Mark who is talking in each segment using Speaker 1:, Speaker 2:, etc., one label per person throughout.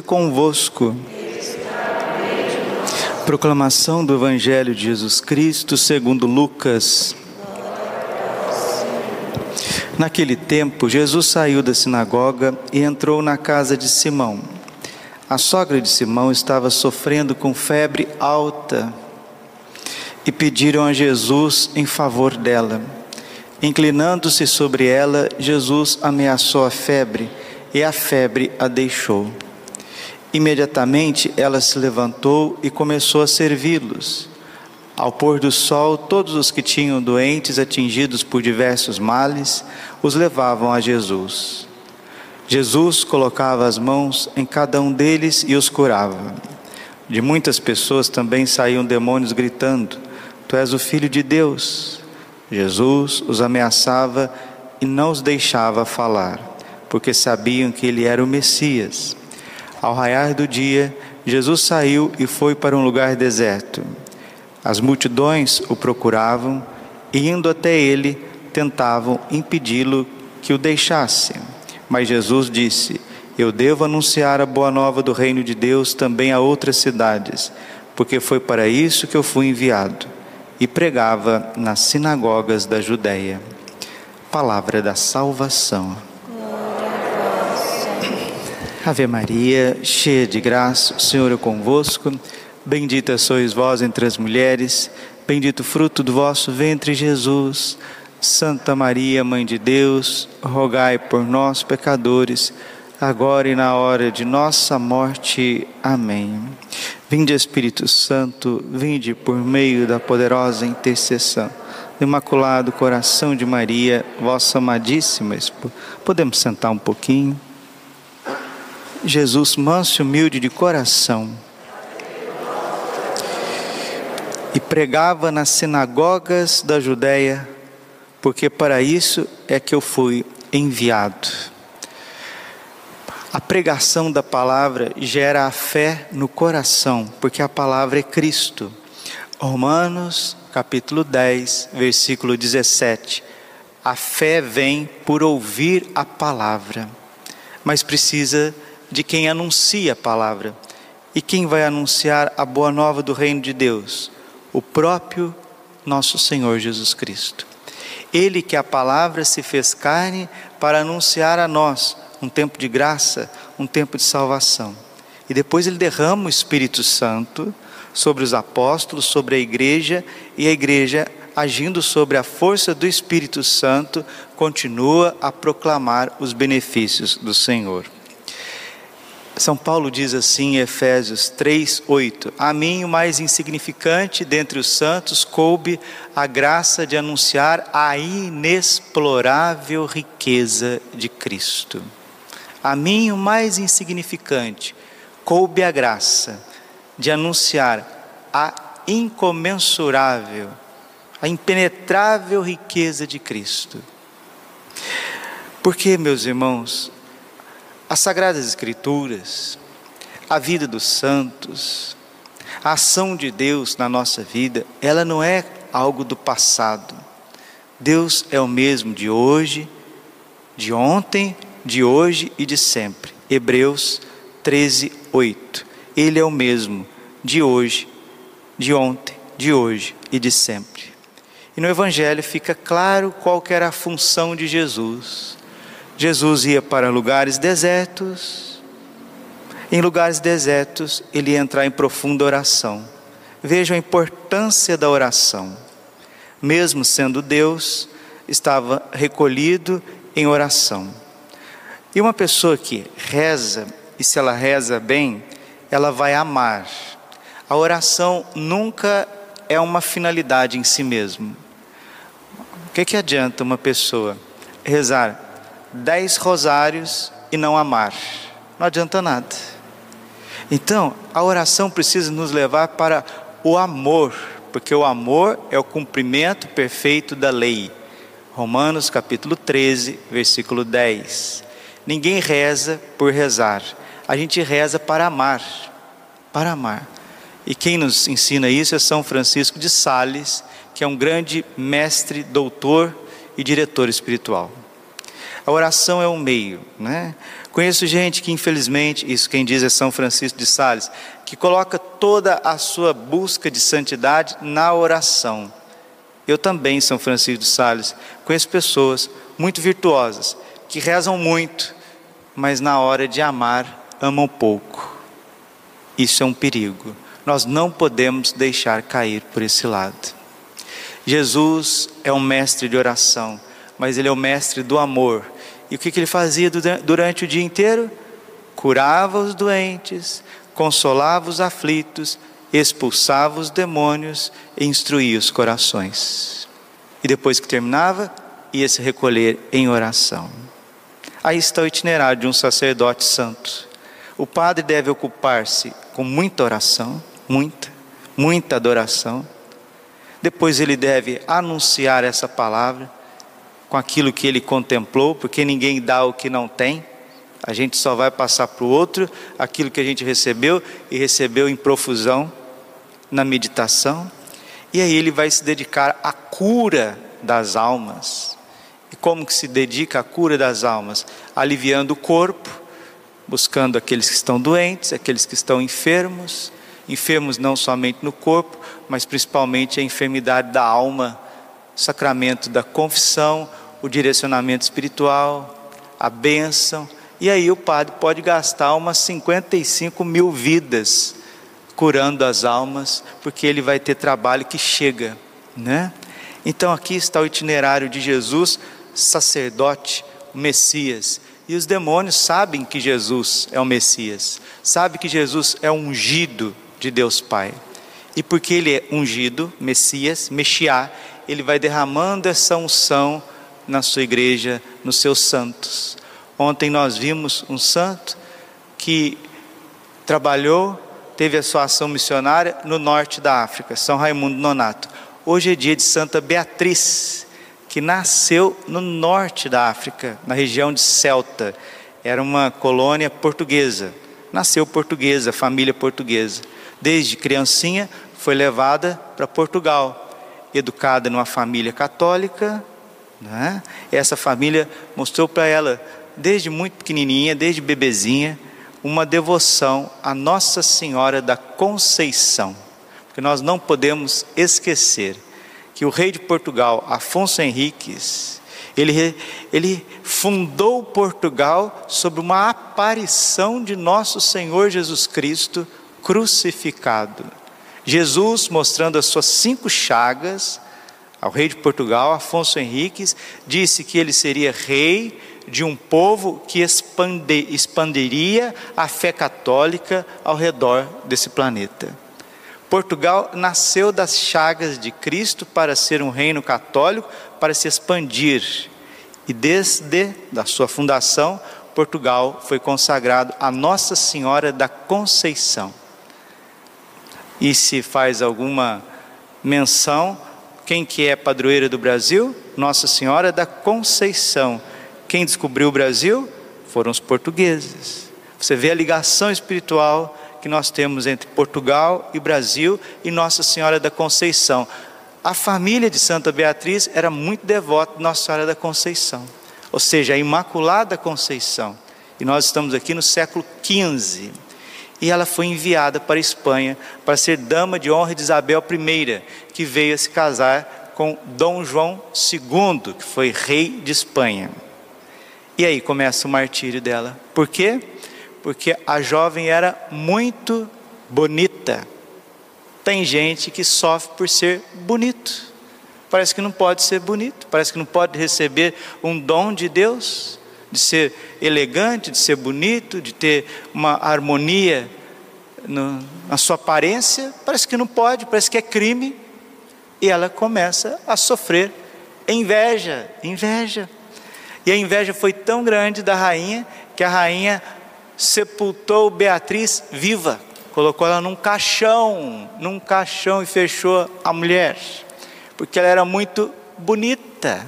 Speaker 1: convosco. Proclamação do Evangelho de Jesus Cristo segundo Lucas. Naquele tempo, Jesus saiu da sinagoga e entrou na casa de Simão. A sogra de Simão estava sofrendo com febre alta e pediram a Jesus em favor dela. Inclinando-se sobre ela, Jesus ameaçou a febre e a febre a deixou. Imediatamente ela se levantou e começou a servi-los. Ao pôr do sol, todos os que tinham doentes atingidos por diversos males os levavam a Jesus. Jesus colocava as mãos em cada um deles e os curava. De muitas pessoas também saíam demônios gritando: Tu és o filho de Deus. Jesus os ameaçava e não os deixava falar, porque sabiam que ele era o Messias. Ao raiar do dia, Jesus saiu e foi para um lugar deserto. As multidões o procuravam e, indo até ele, tentavam impedi-lo que o deixasse. Mas Jesus disse: Eu devo anunciar a boa nova do reino de Deus também a outras cidades, porque foi para isso que eu fui enviado. E pregava nas sinagogas da Judéia. Palavra da salvação. Ave Maria, cheia de graça, o Senhor é convosco. Bendita sois vós entre as mulheres, bendito o fruto do vosso ventre, Jesus. Santa Maria, Mãe de Deus, rogai por nós, pecadores, agora e na hora de nossa morte. Amém. Vinde, Espírito Santo, vinde por meio da poderosa intercessão do Imaculado Coração de Maria, vossa amadíssima esposa. Podemos sentar um pouquinho? Jesus, manso e humilde de coração, e pregava nas sinagogas da Judéia, porque para isso é que eu fui enviado. A pregação da palavra gera a fé no coração, porque a palavra é Cristo. Romanos, capítulo 10, versículo 17. A fé vem por ouvir a palavra, mas precisa de quem anuncia a palavra. E quem vai anunciar a boa nova do reino de Deus? O próprio nosso Senhor Jesus Cristo. Ele que a palavra se fez carne para anunciar a nós um tempo de graça, um tempo de salvação. E depois ele derrama o Espírito Santo sobre os apóstolos, sobre a igreja, e a igreja, agindo sobre a força do Espírito Santo, continua a proclamar os benefícios do Senhor. São Paulo diz assim em Efésios 3, 8: A mim, o mais insignificante dentre os santos, coube a graça de anunciar a inexplorável riqueza de Cristo. A mim, o mais insignificante, coube a graça de anunciar a incomensurável, a impenetrável riqueza de Cristo. Porque, meus irmãos, as Sagradas Escrituras, a vida dos santos, a ação de Deus na nossa vida, ela não é algo do passado. Deus é o mesmo de hoje, de ontem, de hoje e de sempre. Hebreus 13, 8. Ele é o mesmo de hoje, de ontem, de hoje e de sempre. E no Evangelho fica claro qual era a função de Jesus. Jesus ia para lugares desertos. Em lugares desertos, ele ia entrar em profunda oração. Vejam a importância da oração. Mesmo sendo Deus, estava recolhido em oração. E uma pessoa que reza, e se ela reza bem, ela vai amar. A oração nunca é uma finalidade em si mesmo. O que, que adianta uma pessoa rezar dez rosários e não amar. Não adianta nada. Então, a oração precisa nos levar para o amor, porque o amor é o cumprimento perfeito da lei. Romanos capítulo 13, versículo 10. Ninguém reza por rezar, a gente reza para amar, para amar. E quem nos ensina isso é São Francisco de Sales, que é um grande mestre, doutor e diretor espiritual. A oração é um meio, né? Conheço gente que, infelizmente, isso quem diz é São Francisco de Sales, que coloca toda a sua busca de santidade na oração. Eu também, São Francisco de Sales, conheço pessoas muito virtuosas, que rezam muito, mas na hora de amar, amam pouco. Isso é um perigo. Nós não podemos deixar cair por esse lado. Jesus é um mestre de oração, mas ele é o mestre do amor. E o que, ele fazia durante o dia inteiro? Curava os doentes, consolava os aflitos, expulsava os demônios e instruía os corações. E depois que terminava, ia se recolher em oração. Aí está o itinerário de um sacerdote santo. O padre deve ocupar-se com muita oração, muita, muita adoração depois ele deve anunciar essa palavra com aquilo que ele contemplou, porque ninguém dá o que não tem. A gente só vai passar para o outro aquilo que a gente recebeu e recebeu em profusão na meditação. E aí ele vai se dedicar à cura das almas. E como que se dedica à cura das almas? Aliviando o corpo, buscando aqueles que estão doentes, aqueles que estão enfermos, enfermos não somente no corpo, mas principalmente a enfermidade da alma, sacramento da confissão, o direcionamento espiritual, a bênção. E aí o padre pode gastar umas 55 mil vidas curando as almas, porque ele vai ter trabalho que chega, né? Então aqui está o itinerário de Jesus, sacerdote, Messias. E os demônios sabem que Jesus é o Messias, sabem que Jesus é ungido de Deus Pai. E porque ele é ungido, Messias, Mexiá, ele vai derramando essa unção na sua igreja, nos seus santos. Ontem nós vimos um santo que trabalhou, teve a sua ação missionária no norte da África, São Raimundo Nonato. Hoje é dia de Santa Beatriz, que nasceu no norte da África, na região de Celta. Era uma colônia portuguesa. Nasceu portuguesa, família portuguesa desde criancinha, foi levada para Portugal, educada numa família católica. Né? Essa família mostrou para ela, desde muito pequenininha, desde bebezinha, uma devoção à Nossa Senhora da Conceição. Porque nós não podemos esquecer que o rei de Portugal, Afonso Henriques, ele, ele fundou Portugal sobre uma aparição de nosso Senhor Jesus Cristo crucificado. Jesus, mostrando as suas cinco chagas ao rei de Portugal, Afonso Henriques, disse que ele seria rei de um povo que expande, expandiria a fé católica ao redor desse planeta. Portugal nasceu das chagas de Cristo para ser um reino católico, para se expandir. E desde a sua fundação, Portugal foi consagrado a Nossa Senhora da Conceição e se faz alguma menção, quem que é padroeira do Brasil? Nossa Senhora da Conceição. Quem descobriu o Brasil? Foram os portugueses. Você vê a ligação espiritual que nós temos entre Portugal e Brasil e Nossa Senhora da Conceição. A família de Santa Beatriz era muito devota de Nossa Senhora da Conceição, ou seja, a Imaculada Conceição. E nós estamos aqui no século XV e ela foi enviada para a Espanha para ser dama de honra de Isabel I, que veio a se casar com Dom João II, que foi rei de Espanha. E aí começa o martírio dela. Por quê? Porque a jovem era muito bonita. Tem gente que sofre por ser bonito. Parece que não pode ser bonito, parece que não pode receber um dom de Deus de ser elegante, de ser bonito, de ter uma harmonia no, na sua aparência, parece que não pode, parece que é crime, e ela começa a sofrer inveja, inveja. E a inveja foi tão grande da rainha que a rainha sepultou Beatriz viva, colocou ela num caixão, num caixão e fechou a mulher, porque ela era muito bonita,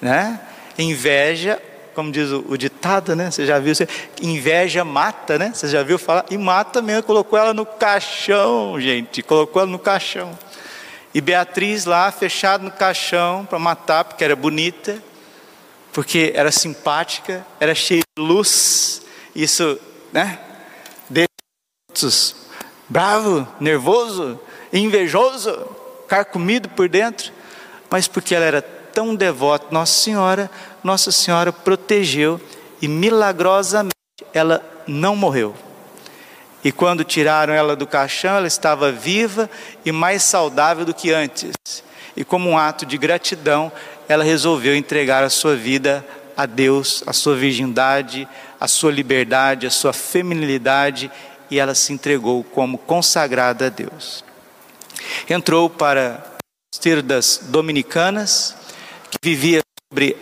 Speaker 1: né? Inveja como diz o, o, ditado, né? Você já viu? Você, inveja mata, né? Você já viu falar? E mata mesmo, colocou ela no caixão, gente. Colocou ela no caixão. E Beatriz lá, fechada no caixão para matar, porque era bonita, porque era simpática, era cheia de luz. isso, né? Bravo, nervoso, invejoso, carcomido por dentro, mas porque ela era tão devota, Nossa Senhora, Nossa Senhora protegeu e milagrosamente ela não morreu. E quando tiraram ela do caixão, ela estava viva e mais saudável do que antes. E como um ato de gratidão, ela resolveu entregar a sua vida a Deus, a sua virgindade, a sua liberdade, a sua feminilidade, e ela se entregou como consagrada a Deus. Entrou para o mosteiro das dominicanas, que vivia sobre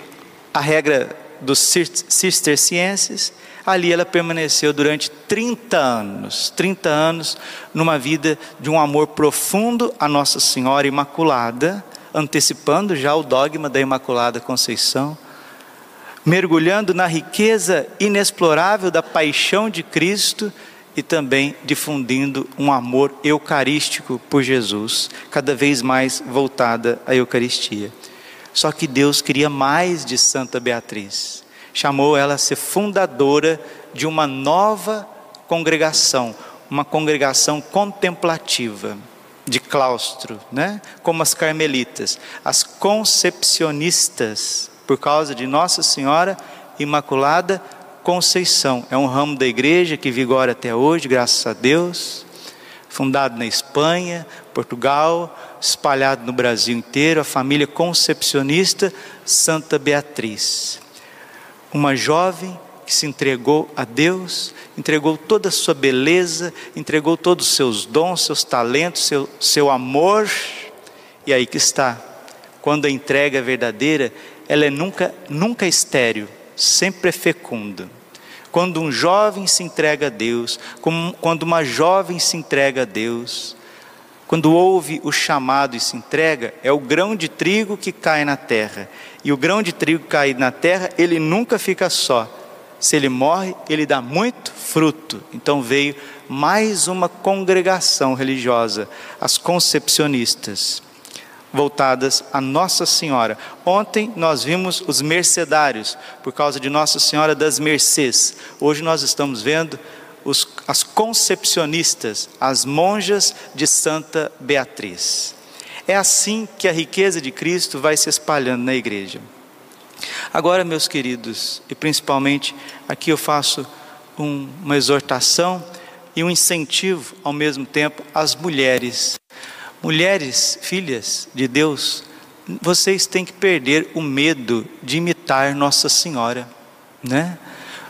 Speaker 1: a regra dos cistercienses, ali ela permaneceu durante 30 anos, 30 anos numa vida de um amor profundo a Nossa Senhora Imaculada, antecipando já o dogma da Imaculada Conceição, mergulhando na riqueza inexplorável da paixão de Cristo e também difundindo um amor eucarístico por Jesus, cada vez mais voltada à Eucaristia. Só que Deus queria mais de Santa Beatriz. Chamou ela a ser fundadora de uma nova congregação, uma congregação contemplativa, de claustro, né? como as carmelitas, as concepcionistas, por causa de Nossa Senhora Imaculada Conceição. É um ramo da igreja que vigora até hoje, graças a Deus, fundado na Espanha, Portugal, espalhado no Brasil inteiro, a família concepcionista Santa Beatriz. Uma jovem que se entregou a Deus, entregou toda a sua beleza, entregou todos os seus dons, seus talentos, seu, seu amor, e aí que está. Quando a entrega é verdadeira, ela é nunca, nunca estéril, sempre é fecunda. Quando um jovem se entrega a Deus, quando uma jovem se entrega a Deus, quando ouve o chamado e se entrega, é o grão de trigo que cai na terra. E o grão de trigo cai na terra, ele nunca fica só. Se ele morre, ele dá muito fruto. Então veio mais uma congregação religiosa, as concepcionistas, voltadas a Nossa Senhora. Ontem nós vimos os mercedários, por causa de Nossa Senhora das Mercês. Hoje nós estamos vendo os, as concepcionistas, as monjas de Santa Beatriz. É assim que a riqueza de Cristo vai se espalhando na igreja. Agora, meus queridos, e principalmente aqui eu faço um, uma exortação e um incentivo ao mesmo tempo às mulheres. Mulheres, filhas de Deus, vocês têm que perder o medo de imitar Nossa Senhora, né?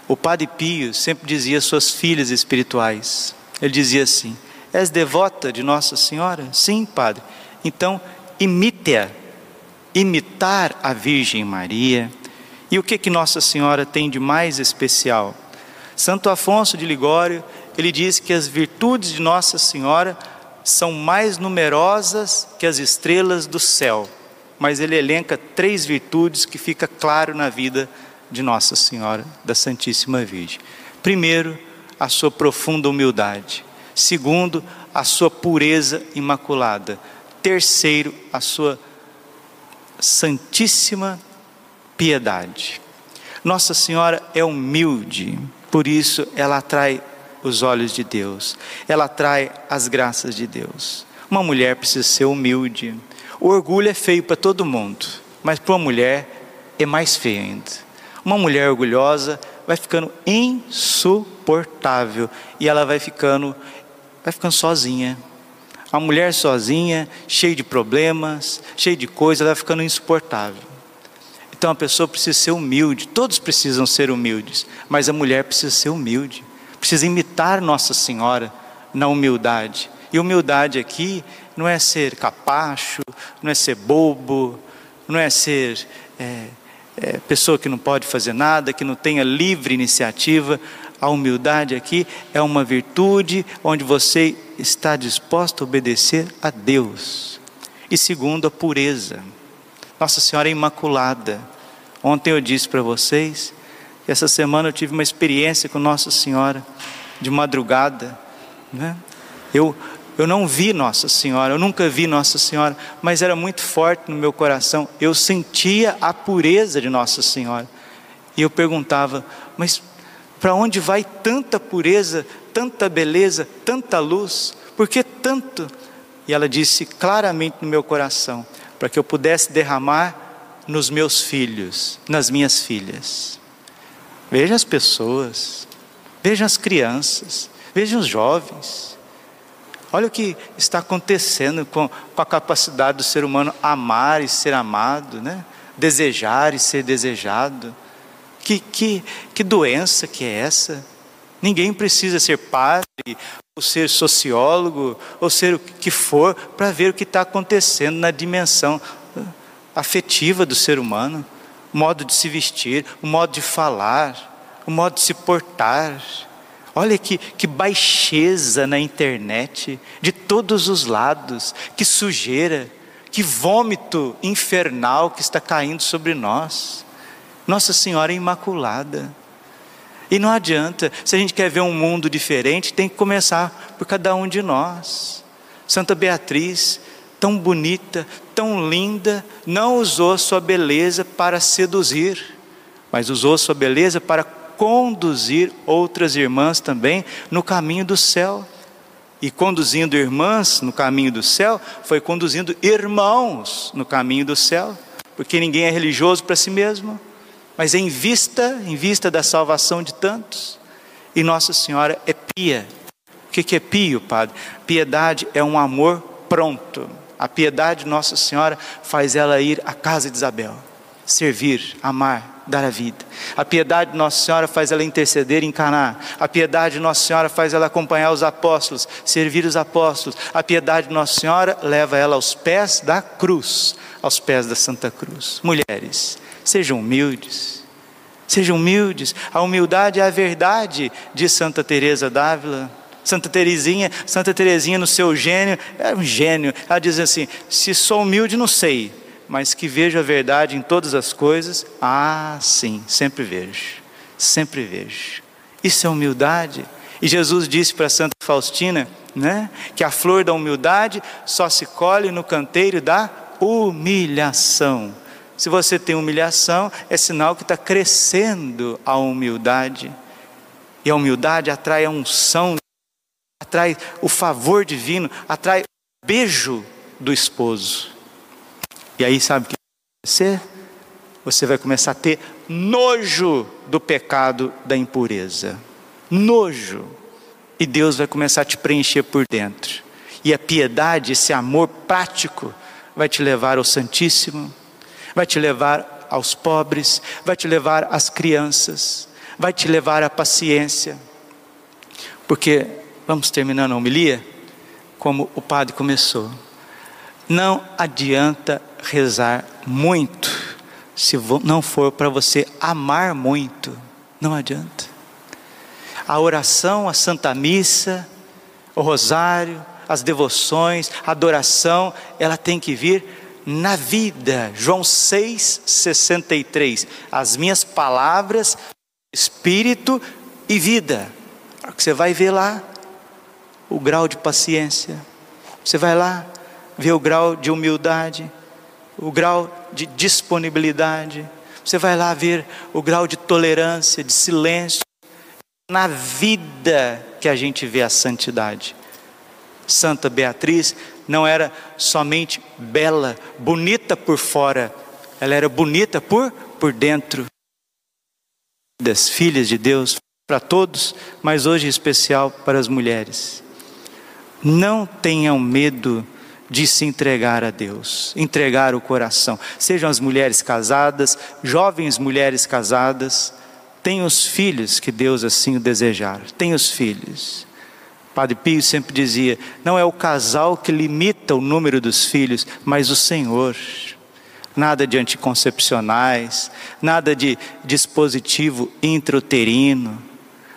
Speaker 1: O Padre Pio sempre dizia às suas filhas espirituais: ele dizia assim: És devota de Nossa Senhora? Sim, Padre. Então, imite-a. Imitar a Virgem Maria. E o que que Nossa Senhora tem de mais especial? Santo Afonso de Ligório, ele diz que as virtudes de Nossa Senhora são mais numerosas que as estrelas do céu. Mas ele elenca três virtudes que fica claro na vida de Nossa Senhora da Santíssima Virgem. Primeiro, a sua profunda humildade. Segundo, a sua pureza imaculada. Terceiro, a sua santíssima piedade. Nossa Senhora é humilde, por isso ela atrai os olhos de Deus, ela atrai as graças de Deus. Uma mulher precisa ser humilde. O orgulho é feio para todo mundo, mas para uma mulher é mais feio ainda. Uma mulher orgulhosa vai ficando insuportável e ela vai ficando vai ficando sozinha. A mulher sozinha, cheia de problemas, cheia de coisas, ela vai ficando insuportável. Então a pessoa precisa ser humilde, todos precisam ser humildes, mas a mulher precisa ser humilde, precisa imitar Nossa Senhora na humildade. E humildade aqui não é ser capacho, não é ser bobo, não é ser é, é, pessoa que não pode fazer nada, que não tenha livre iniciativa. A humildade aqui é uma virtude onde você está disposto a obedecer a Deus. E segundo, a pureza. Nossa Senhora é Imaculada. Ontem eu disse para vocês essa semana eu tive uma experiência com Nossa Senhora de madrugada. Né? Eu eu não vi Nossa Senhora, eu nunca vi Nossa Senhora, mas era muito forte no meu coração. Eu sentia a pureza de Nossa Senhora. E eu perguntava, mas Para onde vai tanta pureza, tanta beleza, tanta luz? Por que tanto? E ela disse claramente no meu coração: para que eu pudesse derramar nos meus filhos, nas minhas filhas. Veja as pessoas, veja as crianças, veja os jovens. Olha o que está acontecendo com, com a capacidade do ser humano amar e ser amado, né? desejar e ser desejado. Que, que, que doença que é essa? Ninguém precisa ser padre, ou ser sociólogo, ou ser o que for, para ver o que está acontecendo na dimensão afetiva do ser humano, o modo de se vestir, o modo de falar, o modo de se portar. Olha que, que baixeza na internet, de todos os lados, que sujeira, que vômito infernal que está caindo sobre nós. Nossa Senhora Imaculada. E não adianta, se a gente quer ver um mundo diferente, tem que começar por cada um de nós. Santa Beatriz, tão bonita, tão linda, não usou sua beleza para seduzir, mas usou sua beleza para conduzir outras irmãs também no caminho do céu. E conduzindo irmãs no caminho do céu, foi conduzindo irmãos no caminho do céu, porque ninguém é religioso para si mesmo mas em vista, em vista da salvação de tantos. E Nossa Senhora é pia. O que é pio, Padre? Piedade é um amor pronto. A piedade de Nossa Senhora faz ela ir à casa de Isabel, servir, amar, dar a vida. A piedade de Nossa Senhora faz ela interceder em Caná. A piedade de Nossa Senhora faz ela acompanhar os apóstolos, servir os apóstolos. A piedade de Nossa Senhora leva ela aos pés da cruz, aos pés da Santa Cruz. Mulheres, Sejam humildes. Sejam humildes. A humildade é a verdade de Santa Teresa d'Ávila. Santa Teresinha, Santa Teresinha no seu gênio, é um gênio. Ela diz assim: se sou humilde, não sei, mas que vejo a verdade em todas as coisas, ah, sim, sempre vejo, sempre vejo. Isso é humildade. E Jesus disse para Santa Faustina, né, que a flor da humildade só se colhe no canteiro da humilhação. Se você tem humilhação, é sinal que está crescendo a humildade. E a humildade atrai a unção, atrai o favor divino, atrai o beijo do esposo. E aí, sabe o que vai acontecer? Você vai começar a ter nojo do pecado da impureza. Nojo. E Deus vai começar a te preencher por dentro. E a piedade, esse amor prático, vai te levar ao Santíssimo vai te levar aos pobres, vai te levar às crianças, vai te levar à paciência. Porque, vamos terminando a homilia, como o padre começou. Não adianta rezar muito, se não for para você amar muito, não adianta. A oração, a Santa Missa, o Rosário, as devoções, a adoração, ela tem que vir na vida. João 6,63. As minhas palavras, espírito e vida. Você vai ver lá o grau de paciência. Você vai lá ver o grau de humildade, o grau de disponibilidade. Você vai lá ver o grau de tolerância, de silêncio. Na vida que a gente vê a santidade. Santa Beatriz não era somente bela, bonita por fora, ela era bonita por, por dentro. Das filhas de Deus, para todos, mas hoje em especial para as mulheres. Não tenham medo de se entregar a Deus, entregar o coração. Sejam as mulheres casadas, jovens mulheres casadas, tenham os filhos que Deus assim o desejar. Tenham os filhos. Padre Pio sempre dizia: não é o casal que limita o número dos filhos, mas o Senhor. Nada de anticoncepcionais, nada de dispositivo intrauterino,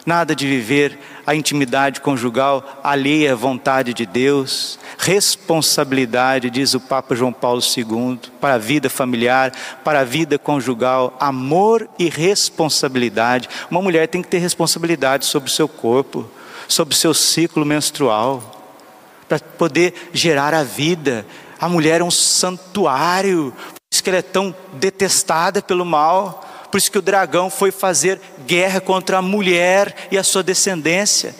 Speaker 1: nada de viver a intimidade conjugal alheia à vontade de Deus, responsabilidade, diz o Papa João Paulo II, para a vida familiar, para a vida conjugal, amor e responsabilidade. Uma mulher tem que ter responsabilidade sobre o seu corpo, sobre o seu ciclo menstrual, para poder gerar a vida. A mulher é um santuário, por isso que ela é tão detestada pelo mal, Por isso que o dragão foi fazer guerra contra a mulher e a sua descendência.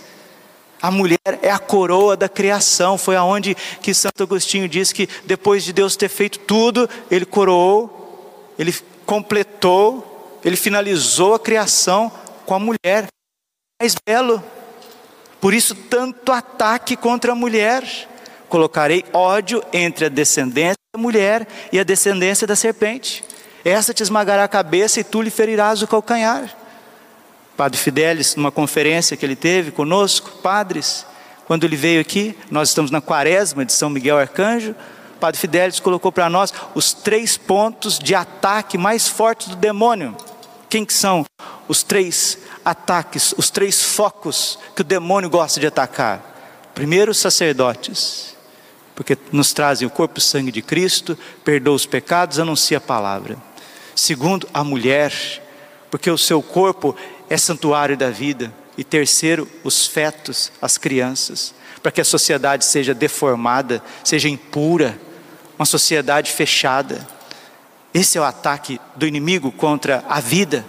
Speaker 1: A mulher é a coroa da criação. Foi aonde que Santo Agostinho diz que depois de Deus ter feito tudo, ele coroou, ele completou, ele finalizou a criação com a mulher. Mais belo. Por isso tanto ataque contra a mulher. Colocarei ódio entre a descendência da mulher e a descendência da serpente. Essa te esmagará a cabeça e tu lhe ferirás o calcanhar. Padre Fidelis, numa conferência que ele teve conosco, padres, quando ele veio aqui, nós estamos na quaresma de São Miguel Arcanjo, Padre Fidelis colocou para nós os três pontos de ataque mais fortes do demônio. Quem que são os três ataques, os três focos que o demônio gosta de atacar? Primeiro, os sacerdotes, porque nos trazem o corpo e sangue de Cristo, perdoa os pecados, anuncia a palavra. Segundo, a mulher, porque o seu corpo é santuário da vida. E terceiro, os fetos, as crianças, para que a sociedade seja deformada, seja impura, uma sociedade fechada. Esse é o ataque do inimigo contra a vida.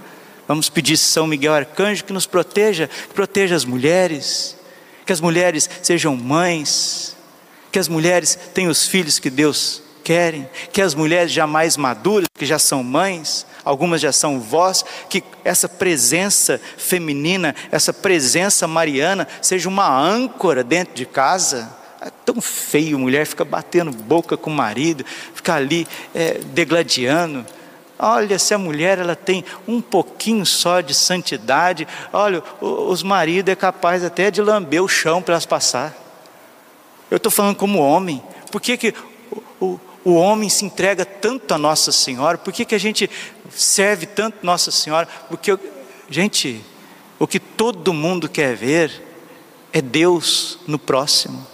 Speaker 1: Vamos pedir São Miguel Arcanjo que nos proteja, que proteja as mulheres, que as mulheres sejam mães, que as mulheres tenham os filhos que Deus querem, que as mulheres jamais maduras, que já são mães, algumas já são vós, que essa presença feminina, essa presença mariana, seja uma âncora dentro de casa. É tão feio, mulher fica batendo boca com o marido, fica ali é, degladiando. Olha, se a mulher ela tem um pouquinho só de santidade, olha, os maridos é capaz até de lamber o chão para elas passar. Eu estou falando como homem. Por que, que o, o homem se entrega tanto a Nossa Senhora? Por que, que a gente serve tanto Nossa Senhora? Porque, gente, o que todo mundo quer ver é Deus no próximo.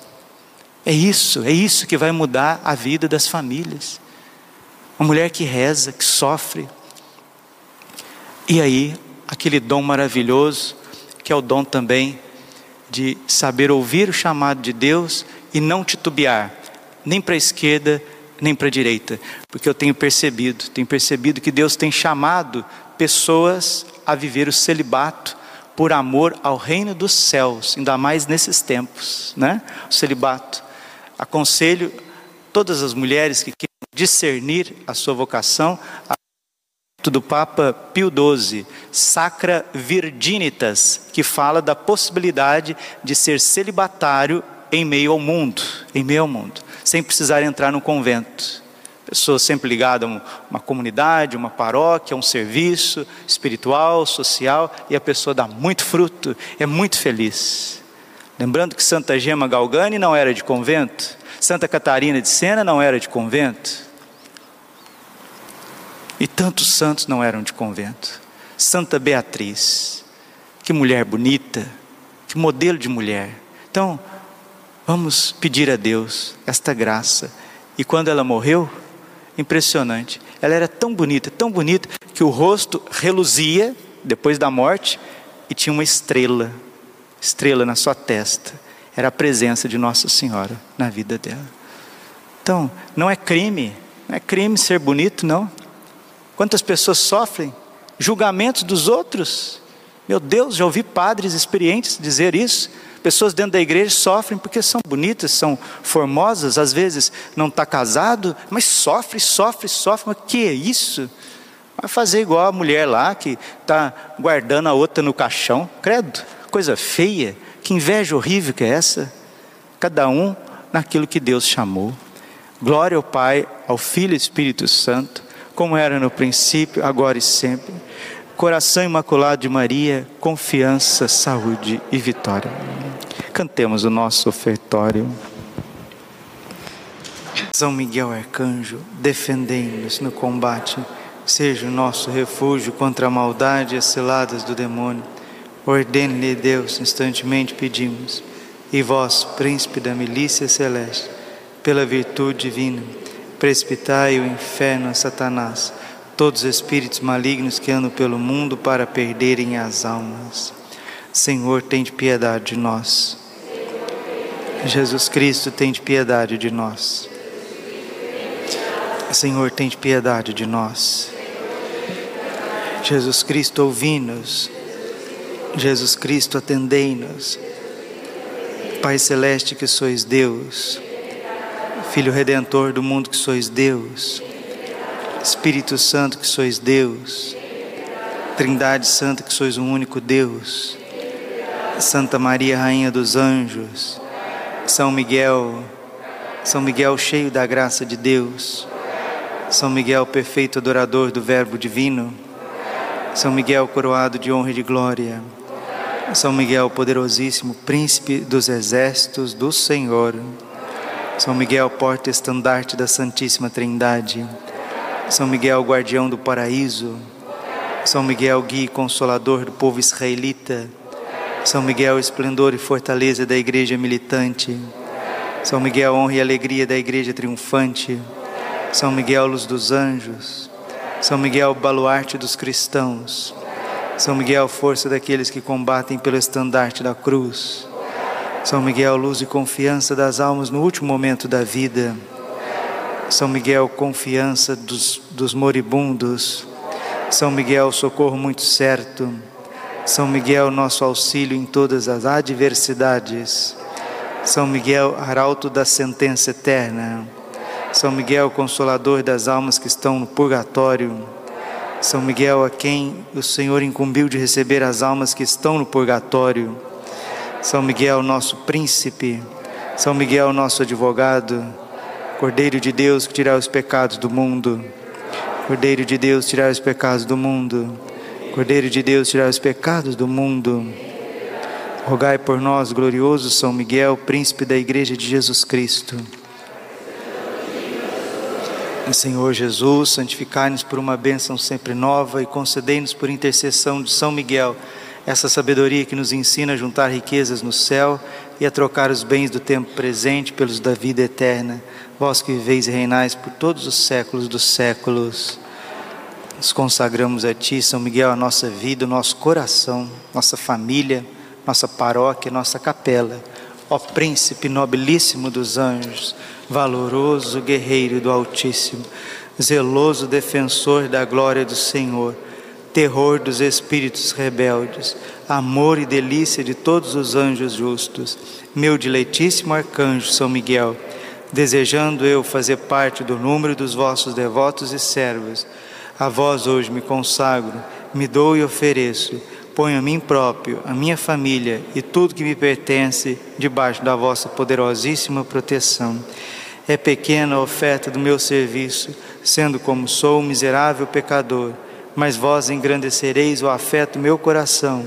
Speaker 1: É isso, é isso que vai mudar a vida das famílias. Uma mulher que reza, que sofre. E aí, aquele dom maravilhoso, que é o dom também de saber ouvir o chamado de Deus e não titubear, nem para a esquerda, nem para a direita, porque eu tenho percebido, tenho percebido que Deus tem chamado pessoas a viver o celibato por amor ao reino dos céus, ainda mais nesses tempos, né? O celibato. Aconselho todas as mulheres que querem discernir a sua vocação, a do Papa Pio XII, Sacra Virginitas, que fala da possibilidade de ser celibatário em meio ao mundo, em meio ao mundo sem precisar entrar no convento. Pessoa sempre ligada a uma comunidade, uma paróquia, um serviço espiritual, social, e a pessoa dá muito fruto, é muito feliz. Lembrando que Santa Gema Galgani não era de convento, Santa Catarina de Sena não era de convento, e tantos santos não eram de convento. Santa Beatriz, que mulher bonita, que modelo de mulher. Então, Vamos pedir a Deus esta graça. E quando ela morreu, impressionante, ela era tão bonita, tão bonita, que o rosto reluzia depois da morte e tinha uma estrela, estrela na sua testa. Era a presença de Nossa Senhora na vida dela. Então, não é crime, não é crime ser bonito, não. Quantas pessoas sofrem julgamentos dos outros? Meu Deus, já ouvi padres experientes dizer isso. Pessoas dentro da igreja sofrem porque são bonitas, são formosas, às vezes não está casado, mas sofre, sofre, sofre. Mas que é isso? Vai fazer igual a mulher lá que está guardando a outra no caixão. Credo, coisa feia. Que inveja horrível que é essa? Cada um naquilo que Deus chamou. Glória ao Pai, ao Filho e Espírito Santo, como era no princípio, agora e sempre. Coração imaculado de Maria, confiança, saúde e vitória. Cantemos o nosso ofertório. São Miguel Arcanjo, defendendo-nos no combate, seja o nosso refúgio contra a maldade e as ciladas do demônio. Ordene-lhe Deus, instantemente pedimos. E vós, príncipe da milícia celeste, pela virtude divina, precipitai o inferno a Satanás todos os espíritos malignos que andam pelo mundo para perderem as almas. Senhor, tem de piedade de nós. Jesus Cristo, tem de piedade de nós. Senhor, tem de piedade de nós. Jesus Cristo, ouvi-nos. Jesus Cristo, atendei-nos. Pai Celeste, que sois Deus, Filho Redentor do mundo, que sois Deus, Espírito Santo, que sois Deus, Trindade Santa, que sois um único Deus, Santa Maria, Rainha dos Anjos, São Miguel, São Miguel cheio da graça de Deus, São Miguel perfeito adorador do Verbo Divino, São Miguel coroado de honra e de glória, São Miguel poderosíssimo, príncipe dos exércitos do Senhor, São Miguel porta-estandarte da Santíssima Trindade, São Miguel guardião do paraíso, São Miguel guia e consolador do povo israelita, são Miguel, esplendor e fortaleza da igreja militante. São Miguel, honra e alegria da igreja triunfante. São Miguel, luz dos anjos. São Miguel, baluarte dos cristãos. São Miguel, força daqueles que combatem pelo estandarte da cruz. São Miguel, luz e confiança das almas no último momento da vida. São Miguel, confiança dos, dos moribundos. São Miguel, socorro muito certo. São Miguel, nosso auxílio em todas as adversidades. São Miguel, arauto da sentença eterna. São Miguel, consolador das almas que estão no purgatório. São Miguel, a quem o Senhor incumbiu de receber as almas que estão no purgatório. São Miguel, nosso príncipe. São Miguel, nosso advogado. Cordeiro de Deus que tirar os pecados do mundo. Cordeiro de Deus, tirar os pecados do mundo. Cordeiro de Deus, tirar os pecados do mundo. Rogai por nós, glorioso São Miguel, príncipe da Igreja de Jesus Cristo. Senhor Jesus, santificai-nos por uma bênção sempre nova e concedei-nos por intercessão de São Miguel essa sabedoria que nos ensina a juntar riquezas no céu e a trocar os bens do tempo presente pelos da vida eterna. Vós que viveis e reinais por todos os séculos dos séculos. Nos consagramos a Ti, São Miguel, a nossa vida, o nosso coração, nossa família, nossa paróquia, nossa capela. Ó Príncipe nobilíssimo dos anjos, valoroso guerreiro do Altíssimo, zeloso defensor da glória do Senhor, terror dos espíritos rebeldes, amor e delícia de todos os anjos justos, meu dileitíssimo arcanjo São Miguel, desejando eu fazer parte do número dos vossos devotos e servos, a vós hoje me consagro, me dou e ofereço, ponho a mim próprio, a minha família e tudo que me pertence debaixo da vossa poderosíssima proteção. É pequena a oferta do meu serviço, sendo como sou um miserável pecador, mas vós engrandecereis o afeto do meu coração.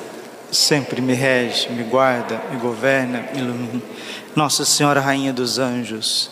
Speaker 1: sempre me rege, me guarda, me governa, me ilumina. Nossa Senhora, Rainha dos Anjos,